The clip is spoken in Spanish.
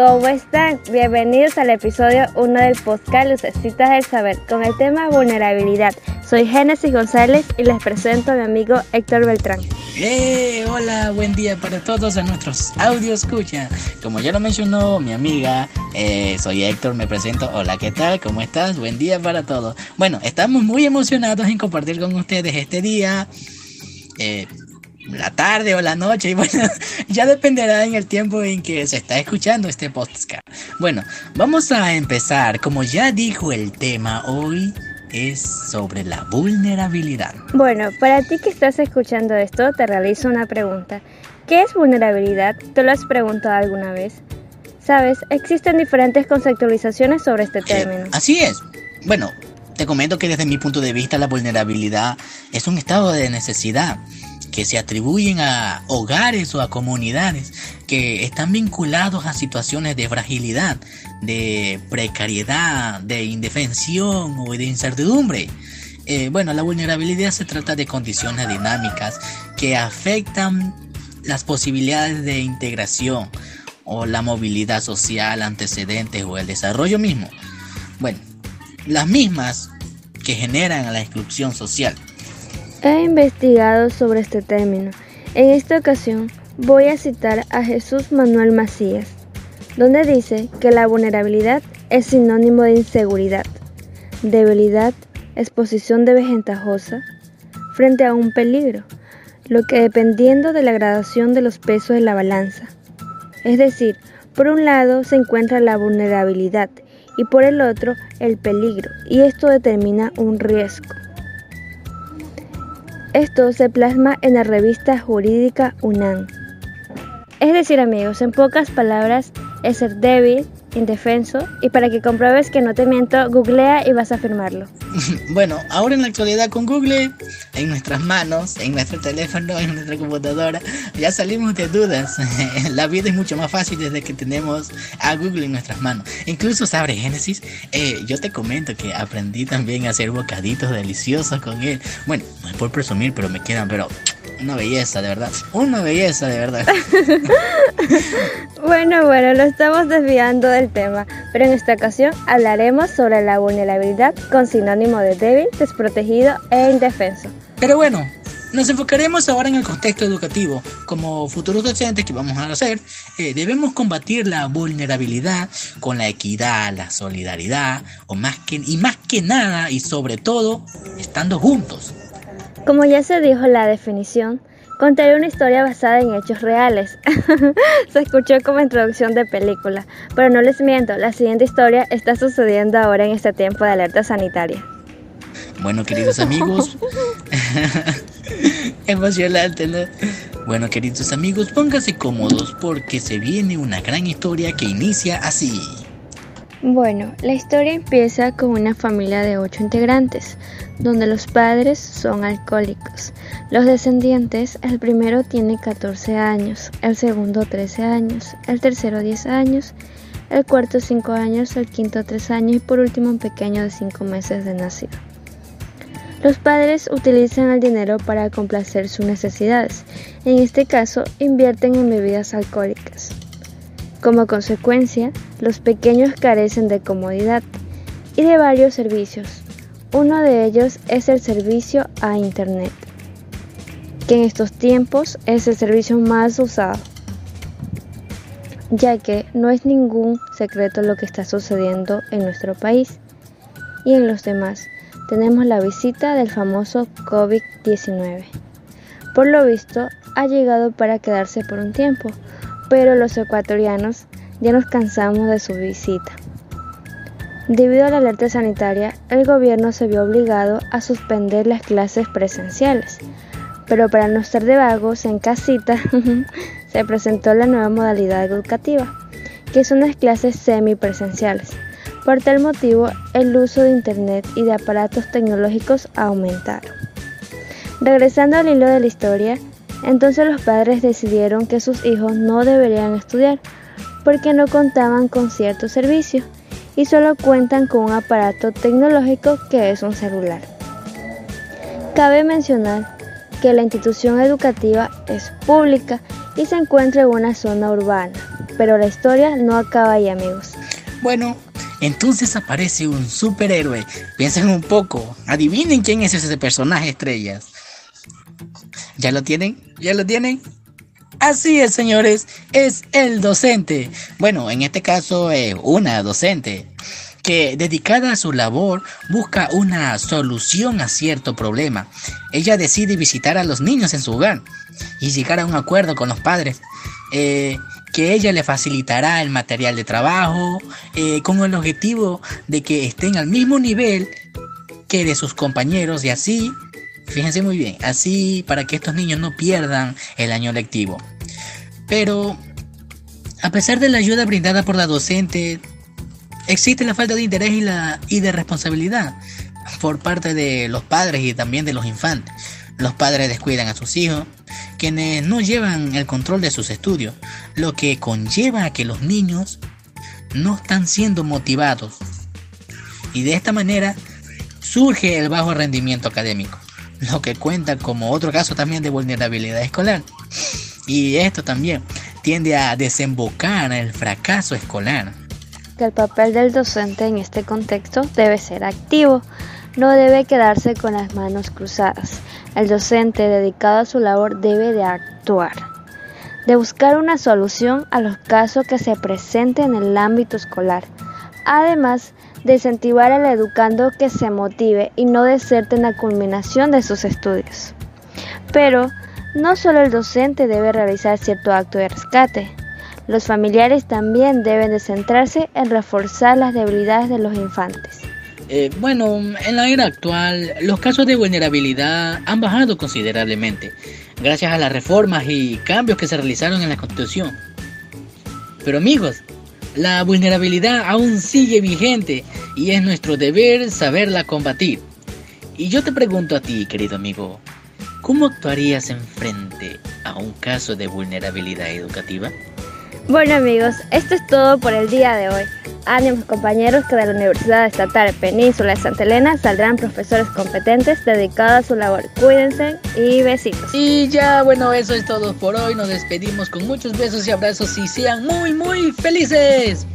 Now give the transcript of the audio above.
¿Cómo están? Bienvenidos al episodio 1 del podcast Lucecitas del Saber con el tema vulnerabilidad. Soy Génesis González y les presento a mi amigo Héctor Beltrán. ¡Eh! Hola, buen día para todos a nuestros audio escucha. Como ya lo mencionó mi amiga, eh, soy Héctor, me presento. Hola, ¿qué tal? ¿Cómo estás? Buen día para todos. Bueno, estamos muy emocionados en compartir con ustedes este día. Eh, la tarde o la noche y bueno, ya dependerá en el tiempo en que se está escuchando este podcast. Bueno, vamos a empezar, como ya dijo el tema hoy es sobre la vulnerabilidad. Bueno, para ti que estás escuchando esto, te realizo una pregunta. ¿Qué es vulnerabilidad? ¿Te lo has preguntado alguna vez? Sabes, existen diferentes conceptualizaciones sobre este término. así es. Bueno, te comento que desde mi punto de vista la vulnerabilidad es un estado de necesidad que se atribuyen a hogares o a comunidades que están vinculados a situaciones de fragilidad, de precariedad, de indefensión o de incertidumbre. Eh, bueno, la vulnerabilidad se trata de condiciones dinámicas que afectan las posibilidades de integración o la movilidad social, antecedentes o el desarrollo mismo. Bueno, las mismas que generan la exclusión social. He investigado sobre este término. En esta ocasión voy a citar a Jesús Manuel Macías, donde dice que la vulnerabilidad es sinónimo de inseguridad, debilidad, exposición de ventajosa frente a un peligro, lo que dependiendo de la gradación de los pesos de la balanza. Es decir, por un lado se encuentra la vulnerabilidad y por el otro el peligro, y esto determina un riesgo. Esto se plasma en la revista jurídica UNAM. Es decir, amigos, en pocas palabras, es ser débil, indefenso, y para que compruebes que no te miento, googlea y vas a afirmarlo. bueno, ahora en la actualidad con Google en nuestras manos, en nuestro teléfono, en nuestra computadora, ya salimos de dudas. la vida es mucho más fácil desde que tenemos a Google en nuestras manos. Incluso, ¿sabes, Génesis? Eh, yo te comento que aprendí también a hacer bocaditos deliciosos con él. Bueno, no es por presumir, pero me quedan, pero una belleza, de verdad. Una belleza, de verdad. bueno, bueno, lo estamos desviando del tema, pero en esta ocasión hablaremos sobre la vulnerabilidad con sinónimo de débil, desprotegido e indefenso. Pero bueno, nos enfocaremos ahora en el contexto educativo. Como futuros docentes que vamos a hacer, eh, debemos combatir la vulnerabilidad con la equidad, la solidaridad, o más que, y más que nada y sobre todo, estando juntos. Como ya se dijo la definición, contaré una historia basada en hechos reales. se escuchó como introducción de película, pero no les miento, la siguiente historia está sucediendo ahora en este tiempo de alerta sanitaria. Bueno, queridos amigos, emocionante, ¿no? Bueno, queridos amigos, pónganse cómodos porque se viene una gran historia que inicia así. Bueno, la historia empieza con una familia de ocho integrantes, donde los padres son alcohólicos. Los descendientes, el primero tiene 14 años, el segundo 13 años, el tercero 10 años, el cuarto 5 años, el quinto 3 años y por último un pequeño de 5 meses de nacido. Los padres utilizan el dinero para complacer sus necesidades, en este caso invierten en bebidas alcohólicas. Como consecuencia, los pequeños carecen de comodidad y de varios servicios. Uno de ellos es el servicio a Internet, que en estos tiempos es el servicio más usado, ya que no es ningún secreto lo que está sucediendo en nuestro país y en los demás. Tenemos la visita del famoso COVID-19. Por lo visto, ha llegado para quedarse por un tiempo pero los ecuatorianos ya nos cansamos de su visita. Debido a la alerta sanitaria, el gobierno se vio obligado a suspender las clases presenciales, pero para no estar de vagos en casita, se presentó la nueva modalidad educativa, que son las clases semipresenciales. Por tal motivo, el uso de Internet y de aparatos tecnológicos aumentaron. Regresando al hilo de la historia, entonces los padres decidieron que sus hijos no deberían estudiar porque no contaban con cierto servicio y solo cuentan con un aparato tecnológico que es un celular. Cabe mencionar que la institución educativa es pública y se encuentra en una zona urbana, pero la historia no acaba ahí amigos. Bueno, entonces aparece un superhéroe. Piensen un poco, adivinen quién es ese personaje estrellas. ¿Ya lo tienen? ¿Ya lo tienen? Así es, señores, es el docente. Bueno, en este caso es una docente que dedicada a su labor busca una solución a cierto problema. Ella decide visitar a los niños en su hogar y llegar a un acuerdo con los padres. Eh, que ella le facilitará el material de trabajo eh, con el objetivo de que estén al mismo nivel que de sus compañeros y así, fíjense muy bien, así para que estos niños no pierdan el año lectivo. Pero, a pesar de la ayuda brindada por la docente, existe la falta de interés y, la, y de responsabilidad por parte de los padres y también de los infantes. Los padres descuidan a sus hijos, quienes no llevan el control de sus estudios, lo que conlleva a que los niños no están siendo motivados. Y de esta manera surge el bajo rendimiento académico, lo que cuenta como otro caso también de vulnerabilidad escolar. Y esto también tiende a desembocar en el fracaso escolar que el papel del docente en este contexto debe ser activo, no debe quedarse con las manos cruzadas. El docente dedicado a su labor debe de actuar, de buscar una solución a los casos que se presenten en el ámbito escolar. Además, de incentivar al educando que se motive y no deserte en la culminación de sus estudios. Pero no solo el docente debe realizar cierto acto de rescate, los familiares también deben de centrarse en reforzar las debilidades de los infantes. Eh, bueno, en la era actual, los casos de vulnerabilidad han bajado considerablemente, gracias a las reformas y cambios que se realizaron en la Constitución. Pero amigos, la vulnerabilidad aún sigue vigente y es nuestro deber saberla combatir. Y yo te pregunto a ti, querido amigo, ¿cómo actuarías en frente a un caso de vulnerabilidad educativa? Bueno amigos, esto es todo por el día de hoy. Ánimos compañeros que de la Universidad Estatal Península de Santa Elena saldrán profesores competentes dedicados a su labor. Cuídense y besitos. Y ya, bueno, eso es todo por hoy. Nos despedimos con muchos besos y abrazos y sean muy, muy felices.